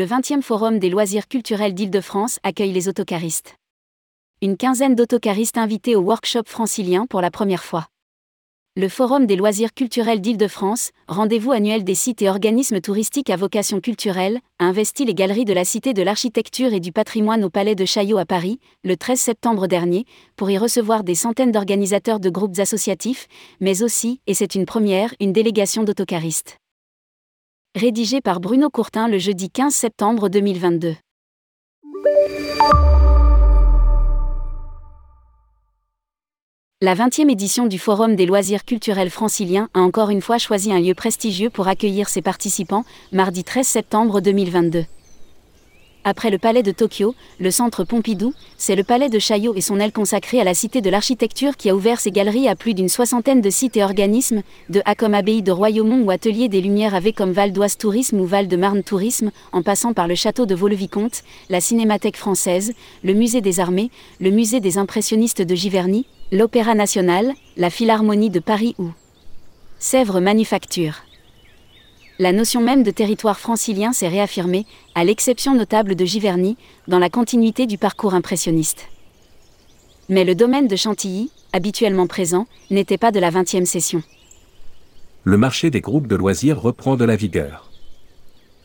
le 20e Forum des loisirs culturels d'Île-de-France accueille les autocaristes. Une quinzaine d'autocaristes invités au workshop francilien pour la première fois. Le Forum des loisirs culturels d'Île-de-France, rendez-vous annuel des sites et organismes touristiques à vocation culturelle, a investi les galeries de la Cité de l'Architecture et du Patrimoine au Palais de Chaillot à Paris, le 13 septembre dernier, pour y recevoir des centaines d'organisateurs de groupes associatifs, mais aussi, et c'est une première, une délégation d'autocaristes rédigé par Bruno Courtin le jeudi 15 septembre 2022. La 20e édition du Forum des loisirs culturels franciliens a encore une fois choisi un lieu prestigieux pour accueillir ses participants, mardi 13 septembre 2022. Après le palais de Tokyo, le centre Pompidou, c'est le palais de Chaillot et son aile consacrée à la cité de l'architecture qui a ouvert ses galeries à plus d'une soixantaine de sites et organismes, de A comme Abbaye de Royaumont ou Atelier des Lumières avec comme Val d'Oise Tourisme ou Val de Marne Tourisme, en passant par le château de Vaux-le-Vicomte, la Cinémathèque française, le musée des armées, le musée des impressionnistes de Giverny, l'Opéra national, la Philharmonie de Paris ou Sèvres Manufacture la notion même de territoire francilien s'est réaffirmée, à l'exception notable de Giverny, dans la continuité du parcours impressionniste. Mais le domaine de Chantilly, habituellement présent, n'était pas de la 20e session. Le marché des groupes de loisirs reprend de la vigueur.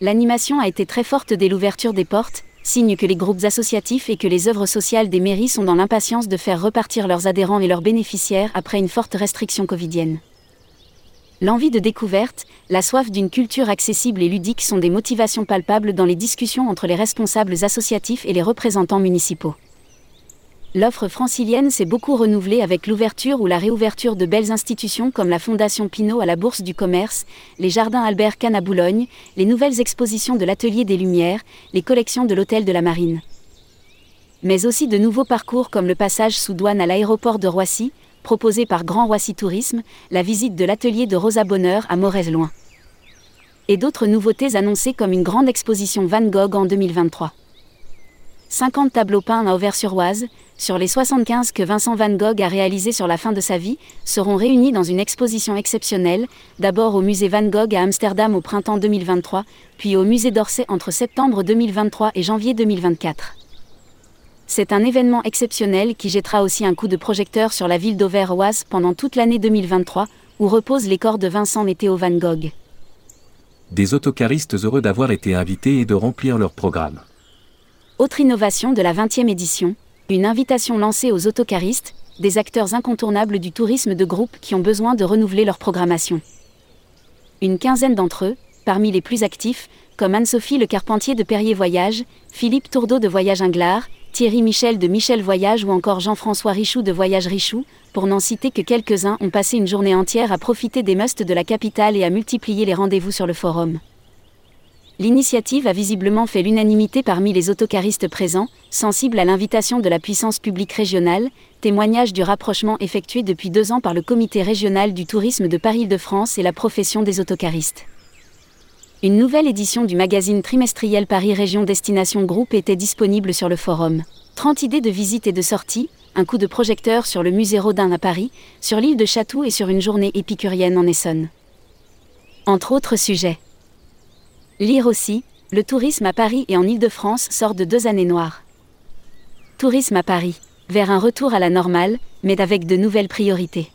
L'animation a été très forte dès l'ouverture des portes, signe que les groupes associatifs et que les œuvres sociales des mairies sont dans l'impatience de faire repartir leurs adhérents et leurs bénéficiaires après une forte restriction covidienne. L'envie de découverte, la soif d'une culture accessible et ludique sont des motivations palpables dans les discussions entre les responsables associatifs et les représentants municipaux. L'offre francilienne s'est beaucoup renouvelée avec l'ouverture ou la réouverture de belles institutions comme la Fondation Pinault à la Bourse du Commerce, les Jardins Albert Kahn à Boulogne, les nouvelles expositions de l'Atelier des Lumières, les collections de l'Hôtel de la Marine. Mais aussi de nouveaux parcours comme le passage sous douane à l'aéroport de Roissy, proposé par Grand Roissy Tourisme, la visite de l'atelier de Rosa Bonheur à Morez-Loin. Et d'autres nouveautés annoncées comme une grande exposition Van Gogh en 2023. 50 tableaux peints à Auvers-sur-Oise, sur les 75 que Vincent Van Gogh a réalisés sur la fin de sa vie, seront réunis dans une exposition exceptionnelle, d'abord au musée Van Gogh à Amsterdam au printemps 2023, puis au musée d'Orsay entre septembre 2023 et janvier 2024. C'est un événement exceptionnel qui jettera aussi un coup de projecteur sur la ville d'Auvergne pendant toute l'année 2023, où reposent les corps de Vincent et Théo Van Gogh. Des autocaristes heureux d'avoir été invités et de remplir leur programme. Autre innovation de la 20e édition, une invitation lancée aux autocaristes, des acteurs incontournables du tourisme de groupe qui ont besoin de renouveler leur programmation. Une quinzaine d'entre eux, parmi les plus actifs, comme Anne-Sophie Le Carpentier de Perrier Voyage, Philippe Tourdeau de Voyage Inglard, Thierry Michel de Michel Voyage ou encore Jean-François Richoux de Voyage Richoux, pour n'en citer que quelques-uns, ont passé une journée entière à profiter des musts de la capitale et à multiplier les rendez-vous sur le forum. L'initiative a visiblement fait l'unanimité parmi les autocaristes présents, sensibles à l'invitation de la puissance publique régionale, témoignage du rapprochement effectué depuis deux ans par le Comité régional du tourisme de Paris-de-France et la profession des autocaristes. Une nouvelle édition du magazine trimestriel Paris Région Destination Groupe était disponible sur le forum. 30 idées de visites et de sorties, un coup de projecteur sur le musée Rodin à Paris, sur l'île de Chatou et sur une journée épicurienne en Essonne. Entre autres sujets. Lire aussi, le tourisme à Paris et en Île-de-France sort de deux années noires. Tourisme à Paris, vers un retour à la normale, mais avec de nouvelles priorités.